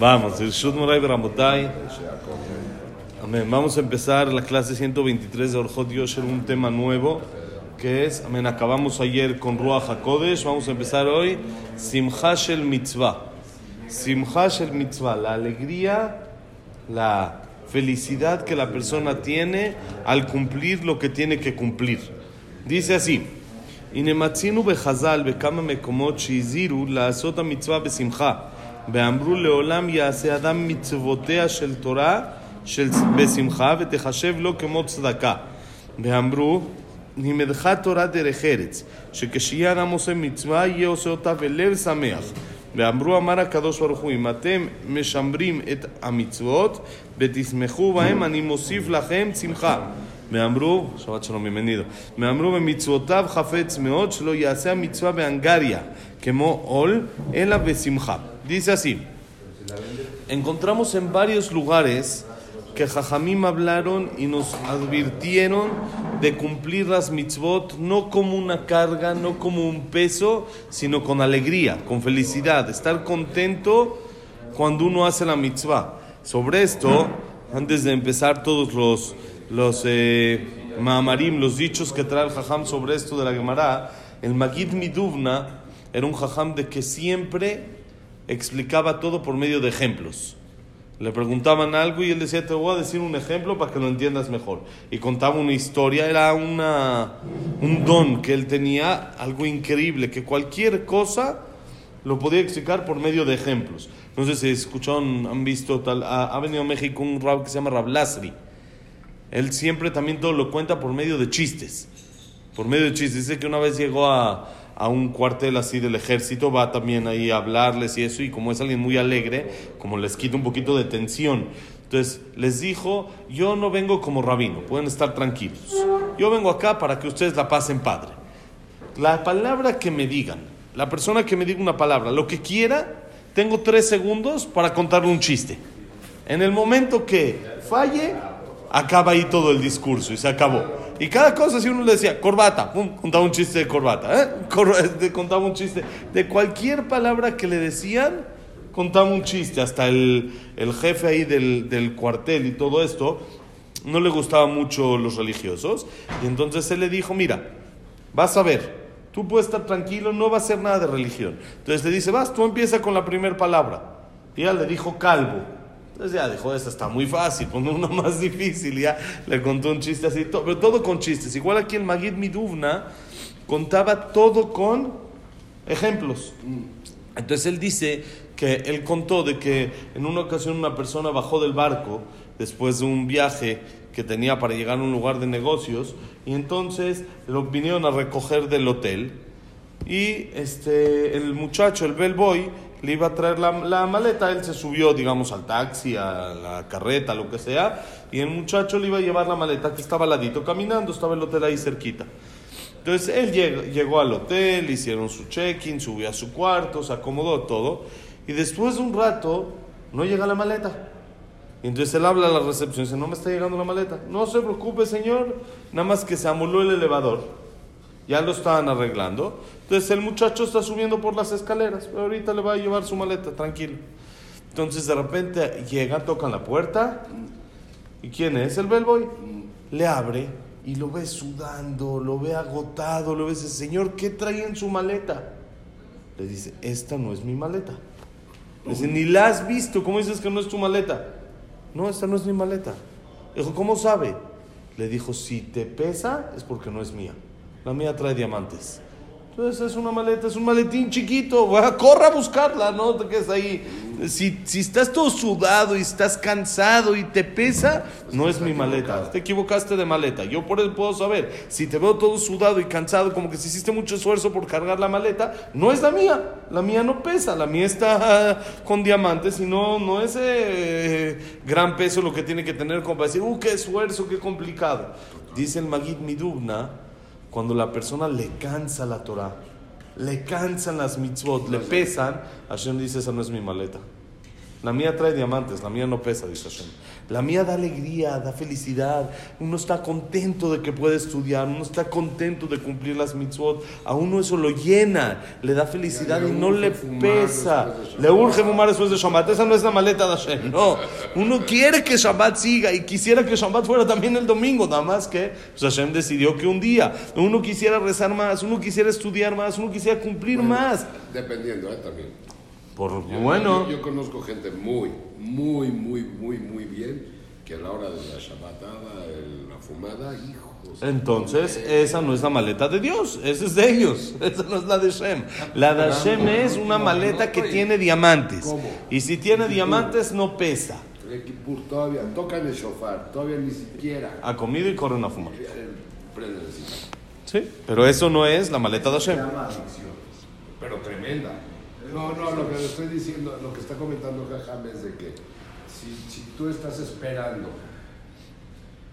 Vamos, Amén. Vamos a empezar la clase 123 de Orjot Yosher, un tema nuevo que es, amén, acabamos ayer con Ruach HaKodesh, vamos a empezar hoy, Simcha Shel Mitzvah. Simcha Shel Mitzvah, la alegría, la felicidad que la persona tiene al cumplir lo que tiene que cumplir. Dice así, Inematzinu bechazal bekama mekomot shiziru la azota mitzvah besimcha ואמרו לעולם יעשה אדם מצוותיה של תורה של בשמחה ותחשב לו כמו צדקה ואמרו לימדך תורה דרך ארץ שכשיהיה אדם עושה מצווה יהיה עושה אותה בלב שמח ואמרו אמר הקדוש ברוך הוא אם אתם משמרים את המצוות ותשמחו בהם אני מוסיף לכם שמחה ואמרו, שבת שלום bienvenido, ואמרו במצוותיו חפץ מאוד שלא יעשה המצווה בהנגריה כמו עול אלא בשמחה. Dice así, encontramos en varios lugares que Jajamim hablaron y nos advirtieron de cumplir las mitzvot no como una carga, no como un peso, sino con alegría, con felicidad, estar contento cuando uno hace la mitzvah. Sobre esto, antes de empezar todos los, los eh, maamarim, los dichos que trae el Jajam sobre esto de la Gemara, el Magid Miduvna era un Jajam de que siempre explicaba todo por medio de ejemplos. Le preguntaban algo y él decía, te voy a decir un ejemplo para que lo entiendas mejor. Y contaba una historia, era una, un don que él tenía, algo increíble, que cualquier cosa lo podía explicar por medio de ejemplos. No sé si escucharon, han visto, ha, venido a México un rab que se llama Rab Lasri. Él siempre también todo lo cuenta por medio de chistes. Por medio de chistes. Dice que una vez llegó a, a un cuartel así del ejército, va también ahí a hablarles y eso, y como es alguien muy alegre, como les quita un poquito de tensión. Entonces les dijo, yo no vengo como rabino, pueden estar tranquilos. Yo vengo acá para que ustedes la pasen padre. La palabra que me digan, la persona que me diga una palabra, lo que quiera, tengo tres segundos para contarle un chiste. En el momento que falle, acaba ahí todo el discurso y se acabó. Y cada cosa, si uno le decía, corbata, contaba un chiste de corbata, ¿eh? Cor contaba un chiste. De cualquier palabra que le decían, contaba un chiste. Hasta el, el jefe ahí del, del, cuartel y todo esto, no le gustaba mucho los religiosos. Y entonces él le dijo, mira, vas a ver, tú puedes estar tranquilo, no va a ser nada de religión. Entonces le dice, vas, tú empieza con la primera palabra. Y ella le dijo calvo. Entonces ya dijo, esta está muy fácil, pon uno más difícil. Ya le contó un chiste así, todo, pero todo con chistes. Igual aquí el Magid Miduvna contaba todo con ejemplos. Entonces él dice que él contó de que en una ocasión una persona bajó del barco después de un viaje que tenía para llegar a un lugar de negocios y entonces lo vinieron a recoger del hotel y este el muchacho, el bellboy, le iba a traer la, la, maleta, él se subió, digamos, al taxi, a la carreta, lo que sea, y el muchacho le iba a llevar la maleta que estaba al ladito caminando, estaba el hotel ahí cerquita. Entonces él llegó, llegó al hotel, hicieron su check-in, subió a su cuarto, se acomodó todo, y después de un rato no llega la maleta. Entonces él habla a la recepción, dice, no me está llegando la maleta. No se preocupe, señor, nada más que se amoló el elevador. Ya lo estaban arreglando. Entonces el muchacho está subiendo por las escaleras, pero ahorita le va a llevar su maleta, tranquilo. Entonces de repente llegan, tocan la puerta. ¿Y quién es? El bellboy. Le abre y lo ve sudando, lo ve agotado, lo ve ese señor, ¿qué trae en su maleta? Le dice, esta no es mi maleta. Le dice, ni la has visto, ¿cómo dices que no es tu maleta? No, esta no es mi maleta. Dijo, ¿cómo sabe? Le dijo, si te pesa es porque no es mía. La mía trae diamantes. Entonces es una maleta, es un maletín chiquito. Corra a buscarla, no te quedes ahí. Si, si estás todo sudado y estás cansado y te pesa, no es mi maleta. Te equivocaste de maleta. Yo por eso puedo saber. Si te veo todo sudado y cansado, como que si hiciste mucho esfuerzo por cargar la maleta, no es la mía. La mía no pesa. La mía está con diamantes y no, no es eh, gran peso lo que tiene que tener como para decir, uh, qué esfuerzo, qué complicado. Dice el Magid Midubna cuando la persona le cansa la Torah, le cansan las mitzvot, le pesan, Hashem dice, esa no es mi maleta. La mía trae diamantes, la mía no pesa, dice Hashem. La mía da alegría, da felicidad. Uno está contento de que puede estudiar, uno está contento de cumplir las mitzvot. A uno eso lo llena, le da felicidad y no le pesa. Le urge fumar después de Shabbat. Esa no es la maleta de Hashem, no. Uno quiere que Shabbat siga y quisiera que Shabbat fuera también el domingo, nada más que pues Hashem decidió que un día uno quisiera rezar más, uno quisiera estudiar más, uno quisiera cumplir más. Dependiendo, ¿eh? También. Por Yo- bueno. Yo, yo conozco gente muy, muy, muy, muy, muy bien que a la hora de la shabatada, el- la fumada, hijos. Entonces, esa no es la maleta de Dios, esa es de ellos, esa no es la de Shem. La de Shem es una maleta que tiene diamantes. ¿Cómo? Y si tiene diamantes, no pesa. El Kippur todavía tocan el shofar, todavía ni siquiera Ha comido y corren a fumar. eh, cigarro. Sí, pero eso no es la maleta de Hashem. Pero tremenda. No, no, lo que le estoy diciendo, lo que está comentando Jajam es de que si, si tú estás esperando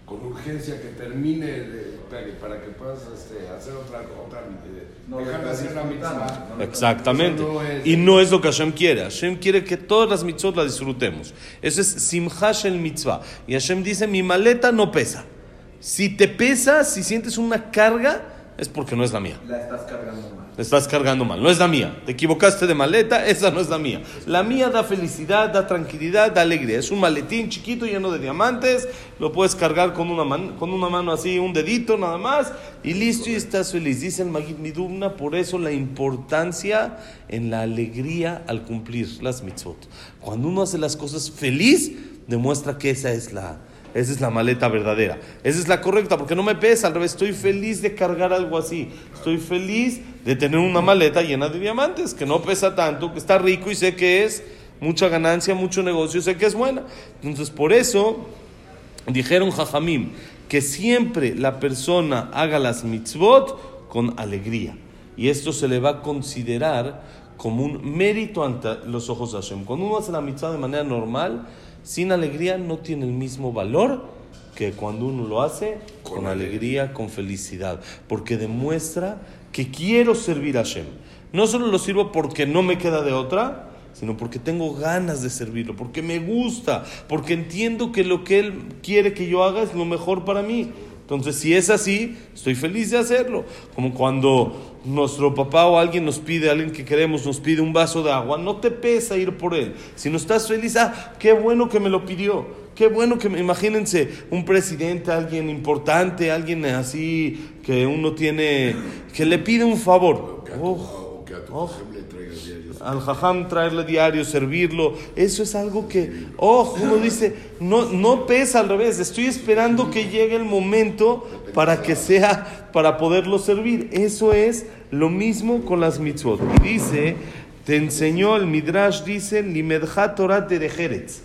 con urgencia que termine de- para, que, para que puedas este, hacer otra, otra eh, No, dejar de estás hacer la mitzvah. No, Exactamente. No es- Y no es lo que Hashem quiere. Hashem quiere que todas las mitzvot las disfrutemos. Eso es simhash el mitzvah. Y Hashem dice, mi maleta no pesa. Si te pesa, si sientes una carga, es porque no es la mía. La estás cargando mal. La estás cargando mal, no es la mía. Te equivocaste de maleta, esa no es la mía. La mía da felicidad, da tranquilidad, da alegría. Es un maletín chiquito lleno de diamantes, lo puedes cargar con una, man- con una mano así, un dedito nada más, y listo y estás feliz. Dice el Magid Midumna, por eso la importancia en la alegría al cumplir las mitzvot. Cuando uno hace las cosas feliz, demuestra que esa es la, esa es la maleta verdadera. Esa es la correcta, porque no me pesa, al revés, estoy feliz de cargar algo así. Estoy feliz de tener una maleta llena de diamantes, que no pesa tanto, que está rico y sé que es mucha ganancia, mucho negocio, sé que es buena. Entonces, por eso dijeron Jajamim que siempre la persona haga las mitzvot con alegría. Y esto se le va a considerar como un mérito ante los ojos de Hashem. Cuando uno hace la mitzvah de manera normal, sin alegría, no tiene el mismo valor que cuando uno lo hace con, Con alegría, con felicidad. Porque demuestra que quiero servir a Hashem. No solo lo sirvo porque no me queda de otra, sino porque tengo ganas de servirlo, porque me gusta, porque entiendo que lo que Él quiere que yo haga es lo mejor para mí. Entonces, si es así, estoy feliz de hacerlo. Como cuando nuestro papá o alguien nos pide, alguien que queremos, nos pide un vaso de agua, no te pesa ir por él. Si no estás feliz, ah, qué bueno que me lo pidió. Qué bueno que me, imagínense, un presidente, alguien importante, alguien así que uno tiene, que le pide un favor. Oh, oh. jajam le traigas diarios. Al jajam traerle diario, servirlo, eso es algo que, oh, uno dice, no, no pesa al revés, estoy esperando que llegue el momento para que sea, para poderlo servir. Eso es lo mismo con las mitzvot. Y dice, te enseñó, el Midrash dice, limedja Torah terejeretz.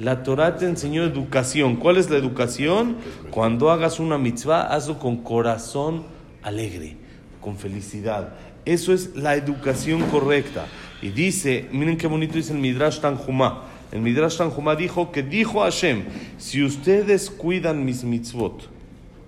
La Torah te enseñó educación. ¿Cuál es la educación? Cuando hagas una mitzvah, hazlo con corazón alegre, con felicidad. Eso es la educación correcta. Y dice, miren qué bonito dice el Midrash Tanjumá. El Midrash Tanjumá dijo que dijo Hashem, si ustedes cuidan mis mitzvot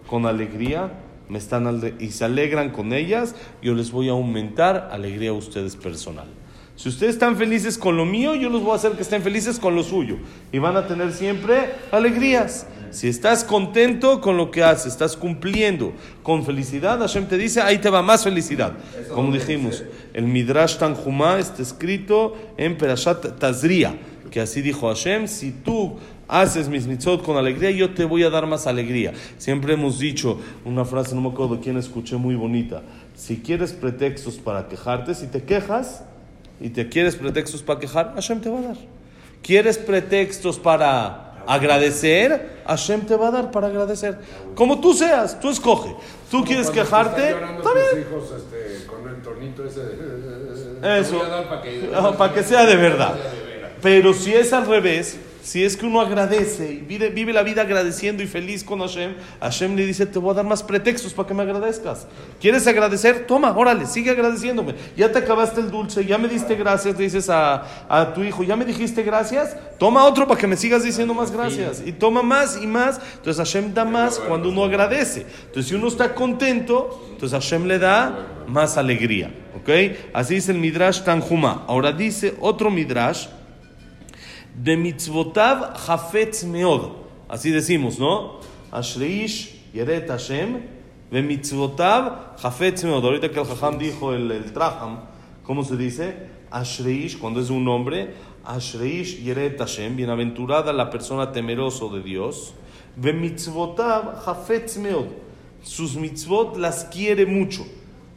con alegría, me están y se alegran con ellas, yo les voy a aumentar alegría a ustedes personal. Si ustedes están felices con lo mío, yo los voy a hacer que estén felices con lo suyo. Y van a tener siempre alegrías. Si estás contento con lo que haces, estás cumpliendo con felicidad, Hashem te dice, ahí te va más felicidad. Como dijimos, el Midrash Tanjumá está escrito en Perashat Tazria, que así dijo Hashem, si tú haces mis mitzvot con alegría, yo te voy a dar más alegría. Siempre hemos dicho una frase, no me acuerdo quién escuché, muy bonita. Si quieres pretextos para quejarte, si te quejas y te quieres pretextos para quejar, Hashem te va a dar. ¿Quieres pretextos para agradecer? Hashem te va a dar para agradecer. Como tú seas, tú escoge. Tú quieres quejarte, está bien. hijos este, con el tornito ese de... Eso. Que, para que sea de verdad. Pero si es al revés, si es que uno agradece y vive, vive la vida agradeciendo y feliz con Hashem, Hashem le dice, te voy a dar más pretextos para que me agradezcas. ¿Quieres agradecer? Toma, órale, sigue agradeciéndome. Ya te acabaste el dulce, ya me diste gracias, le dices a, a tu hijo, ya me dijiste gracias, toma otro para que me sigas diciendo más gracias. Y toma más y más. Entonces Hashem da más cuando uno agradece. Entonces si uno está contento, entonces Hashem le da más alegría. ¿Ok? Así dice el Midrash Tanjuma. Ahora dice otro Midrash. De mitzvotav hafetz meod. Así decimos, ¿no? Ashreish yeret Hashem, de mitzvotav hafetz meod. Ahorita que el Jajam dijo el, el Traham, ¿cómo se dice? Ashreish, cuando es un nombre, Ashreish yeret Hashem, bienaventurada la persona temeroso de Dios, de mitzvotav hafetz meod. Sus mitzvot las quiere mucho.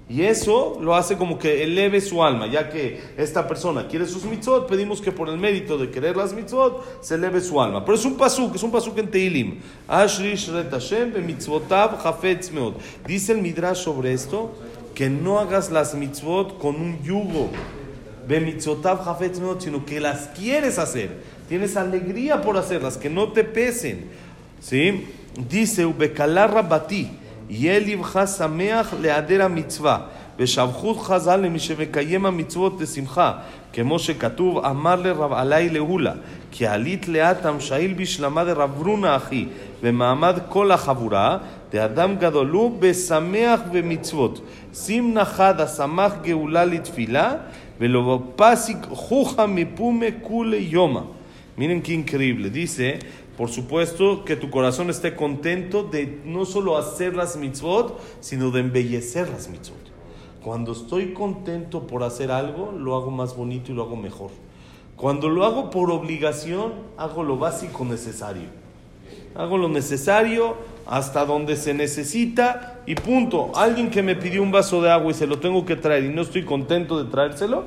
Y eso lo hace como que eleve su alma, ya que esta persona quiere sus mitzvot, pedimos que por el mérito de querer las mitzvot se eleve su alma. Pero es un pasuk, es un pasuk en Teilim. Dice el Midrash sobre esto que no hagas las mitzvot con un yugo. Sino que las quieres hacer. Tienes alegría por hacerlas, que no te pesen. ¿Sí? Dice Ubekalar Rabati. יהיה לבך שמח להיעדר המצווה, ושבחו חז"ל למי שמקיים המצוות לשמחה, כמו שכתוב, אמר לרב עלי להולה, כי עלית לאט המשאיל בשלמה דרב רונה אחי, במעמד כל החבורה, דאדם גדולו בשמח ומצוות. שים נחד השמח גאולה לתפילה, ולא פסיק חוכא מפומה כולי יומא. Miren qué increíble, dice Por supuesto que tu corazón esté contento de no solo hacer las mitzvot, sino de embellecer las mitzvot. Cuando estoy contento por hacer algo, lo hago más bonito y lo hago mejor. Cuando lo hago por obligación, hago lo básico necesario. Hago lo necesario hasta donde se necesita y punto. Alguien que me pidió un vaso de agua y se lo tengo que traer y no estoy contento de traérselo,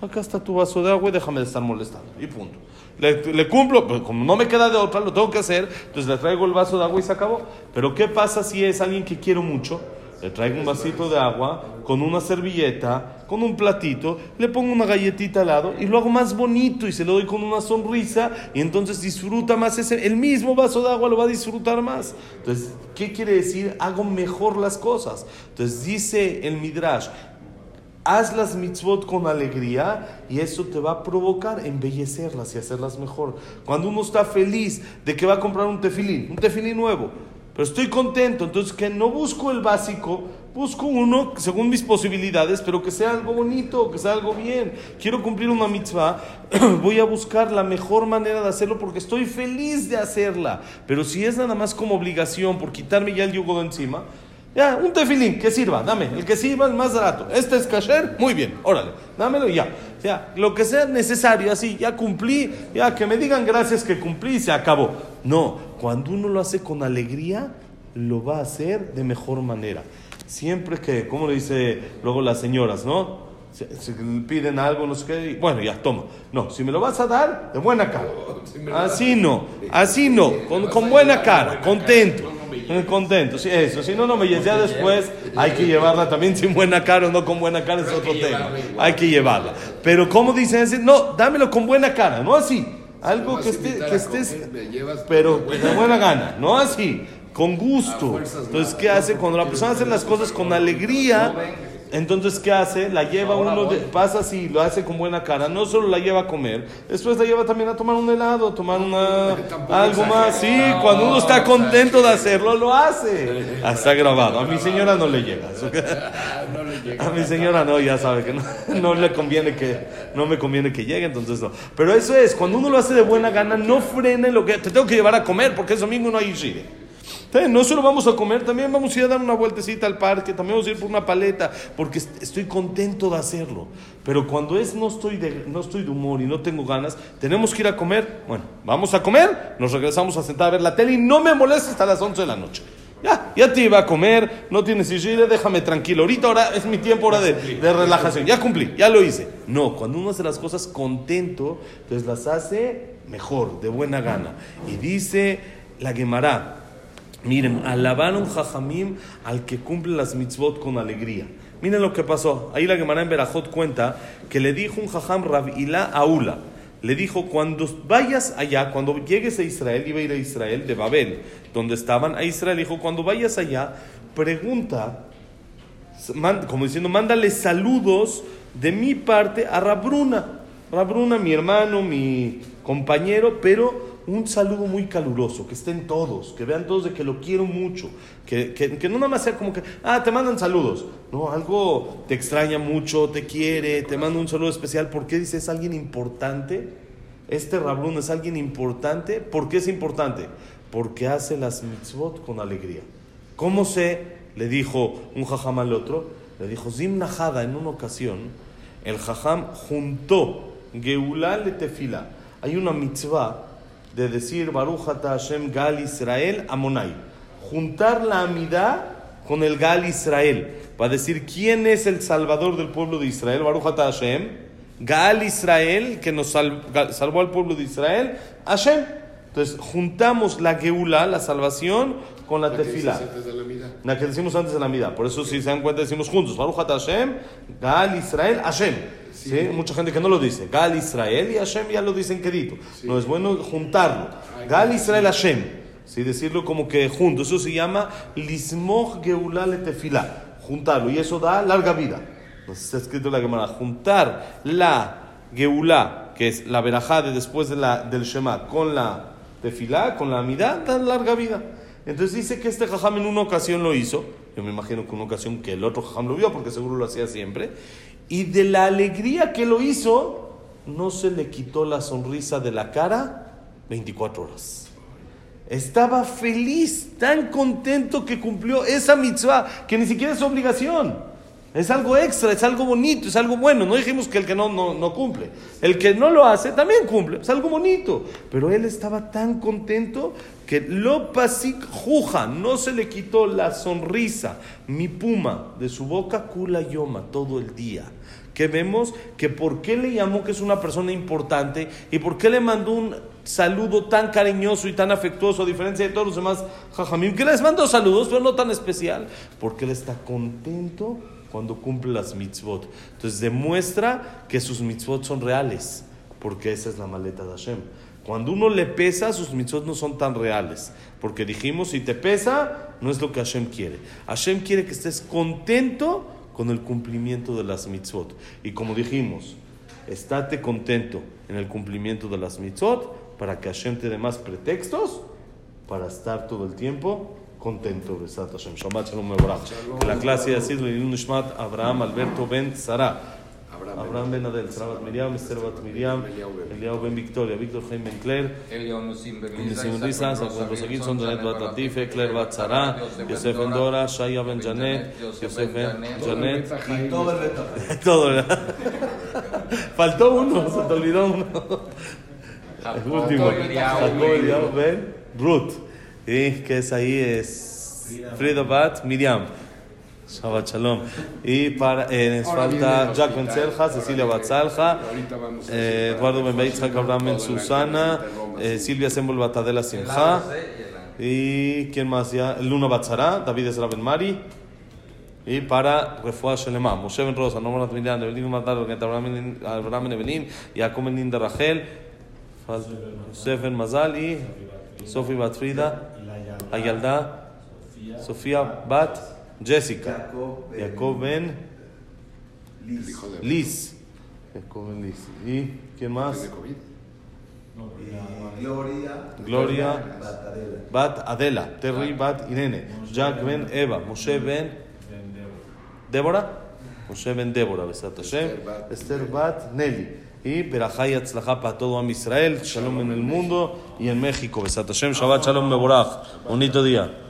acá está tu vaso de agua y déjame de estar molestando. Y punto. Le, cumplo, pero como no me queda de otra, lo tengo que hacer, entonces le traigo el vaso de agua y se acabó. Pero ¿qué pasa si es alguien que quiero mucho? Le traigo un vasito de agua con una servilleta, con un platito, le pongo una galletita al lado y lo hago más bonito y se lo doy con una sonrisa y entonces disfruta más ese, el mismo vaso de agua lo va a disfrutar más. Entonces, ¿qué quiere decir? Hago mejor las cosas. Entonces dice el Midrash, Haz las mitzvot con alegría y eso te va a provocar embellecerlas y hacerlas mejor. Cuando uno está feliz de que va a comprar un tefilín, un tefilín nuevo, pero estoy contento, entonces que no busco el básico, busco uno según mis posibilidades, pero que sea algo bonito, que sea algo bien. Quiero cumplir una mitzvah, voy a buscar la mejor manera de hacerlo porque estoy feliz de hacerla. Pero si es nada más como obligación por quitarme ya el yugo de encima, ya, un tefilín que sirva, dame, el que sirva el más barato. Este es kasher, muy bien, órale, dámelo y ya. O sea, lo que sea necesario, así, ya cumplí, ya que me digan gracias que cumplí y se acabó. No, cuando uno lo hace con alegría, lo va a hacer de mejor manera. Siempre que, como le dice luego las señoras, ¿no? Si, piden algo, no sé qué, bueno, ya, toma. No, si me lo vas a dar, de buena cara. Así no, así no, con, con buena cara, contento. Contento, sí, eso. Si no, no me ya después. Hay que llevarla también sin buena cara o no con buena cara, es otro tema. Hay que llevarla. Pero, ¿cómo dicen? No, dámelo con buena cara, no así. Algo que, esté, que estés. Pero de buena gana, no así. Con gusto. Entonces, ¿qué hace? Cuando la persona hace las cosas con alegría entonces, ¿qué hace? La lleva uno, de, pasa así, lo hace con buena cara. No solo la lleva a comer, después la lleva también a tomar un helado, a tomar una, algo más. Sí, cuando uno está contento de hacerlo, lo hace. Ah, está grabado. A mi señora no le llega. A mi señora no, ya sabe que no, no le conviene que, no me conviene que llegue, entonces no. Pero eso es, cuando uno lo hace de buena gana, no frene lo que te tengo que llevar a comer, porque es domingo no hay shire. No solo vamos a comer, también vamos a ir a dar una vueltecita al parque, también vamos a ir por una paleta, porque estoy contento de hacerlo. Pero cuando es no estoy, de, no estoy de humor y no tengo ganas, tenemos que ir a comer. Bueno, vamos a comer, nos regresamos a sentar a ver la tele y no me molesta hasta las 11 de la noche. Ya, ya te iba a comer, no tienes ir, déjame tranquilo. Ahorita ahora es mi tiempo hora de, de, relajación. Ya cumplí, ya lo hice. No, cuando uno hace las cosas contento, pues las hace mejor, de buena gana. Y dice la Gemara, Miren, alabaron jajamim al que cumple las mitzvot con alegría. Miren lo que pasó. Ahí la Gemara en Berajot cuenta que le dijo un jajam Rabila a Ula. Le dijo, cuando vayas allá, cuando llegues a Israel, iba a ir a Israel, de Babel, donde estaban, a Israel, dijo, cuando vayas allá, pregunta, como diciendo, mándale saludos de mi parte a Rabruna. Rabruna, mi hermano, mi compañero, pero un saludo muy caluroso, que estén todos, que vean todos de que lo quiero mucho, que, que, no nada más sea como que, ah, te mandan saludos, no, algo te extraña mucho, te quiere, te manda un saludo especial, porque dice, es alguien importante, Este Rablun es alguien importante. ¿Por qué es importante? Porque hace las mitzvot con alegría. ¿Cómo se le dijo un jajam al otro? Le dijo, Zim Nahada, en una ocasión, el jajam juntó Geulá le tefila. Hay una mitzvah de decir Baruch ata Hashem Gal Israel Amonai. Juntar la amidad con el Gal Israel. Para decir quién es el salvador del pueblo de Israel. Baruch ata Hashem. Gal Israel, que nos salvó al pueblo de Israel. Hashem. Entonces juntamos la Geulá, la salvación, con la, tefila. La que decimos antes de la mida. Por eso, si se dan cuenta, decimos juntos: Baruch Hashem, Gal Israel, Hashem. Sí. Mucha gente que no lo dice. Gal Israel y Hashem ya lo dicen querido. No es bueno juntarlo. Gal Israel Hashem. Sí, decirlo como que junto. Eso se llama Lismoch Geulah Tefilá. Juntarlo. Y eso da larga vida. Entonces está escrito en la Gemara. Juntar la Geulah, que es la verajá de después de la, del Shema, con la Tefilá, con la Amidad, da larga vida. Entonces dice que este jajam en una ocasión lo hizo. Yo me imagino que una ocasión que el otro jajam lo vio, porque seguro lo hacía siempre. Y de la alegría que lo hizo, no se le quitó la sonrisa de la cara 24 horas. Estaba feliz, tan contento que cumplió esa mitzvah, que ni siquiera es obligación. Es algo extra, es algo bonito, es algo bueno. No dijimos que el que no, no, cumple. El que no lo hace también cumple. Es algo bonito. Pero él estaba tan contento que lo pasik juja, no se le quitó la sonrisa, mi puma, de su boca, kula yoma, todo el día. Que vemos que por qué le llamó que es una persona importante y por qué le mandó un saludo tan cariñoso y tan afectuoso, a diferencia de todos los demás jajamim, que les mandó saludos, pero no tan especial, porque él está contento cuando cumple las mitzvot. Entonces demuestra que sus mitzvot son reales, porque esa es la maleta de Hashem. Cuando uno le pesa, sus mitzvot no son tan reales, porque dijimos, si te pesa, no es lo que Hashem quiere. Hashem quiere que estés contento con el cumplimiento de las mitzvot. Y como dijimos, estate contento en el cumplimiento de las mitzvot para que Hashem te dé más pretextos para estar todo el tiempo contento, Besat Hashem. Shabbat Shalom Mevorach. La clase ha sido Nishmat Abraham Alberto Ben Sara. Abraham Ben Adel, Sarabat Miriam, Esther Bat Miriam, Eliao Ben Victoria, Víctor Jaime Ben Claire, Nisim Risa, San Juan Rosagilson, Janet Bat Latife, Claire Bat Sara, Yosef Ben Dora, Shaya Ben Janet, Yosef Ben Janet. Todo, Faltó uno, se te olvidó uno. El último. Jacob Eliao Ben Ruth. Y que es ahí es Frida Bat Miriam. Shabbat Shalom. Y para, eh, nos falta Jack Ben Selja, Cecilia Batzalja, eh, Eduardo Ben Beitzak, Abraham Ben Susana, eh, Silvia Sembol Batadela Simcha. Y quién más ya? Luna Batzara, David Ezra Ben Mari. Y para Refuah Shelema, Moshe Ben Rosa, Nomar Miriam, Nebelim Matar, Abraham Ben Ebenim, Jacob Ben Rachel, Yosef Ben Mazal y Sofía Batfrida. Ayalda, Sofía Bat, Jessica, Jacob Ben, Liz. Jacob Ben Liz. ¿Y quién más? Gloria, Gloria, Bat Adela, Terry Bat Irene, Jack Ben Eva, Moshe Ben Débora, Moshe Ben Débora, Besat Hashem, Esther Bat Nelly. Y Berajá y para todo Am Israel, Shalom en el mundo y en México. Besat Hashem, Shabbat Shalom Meborach. Bonito día.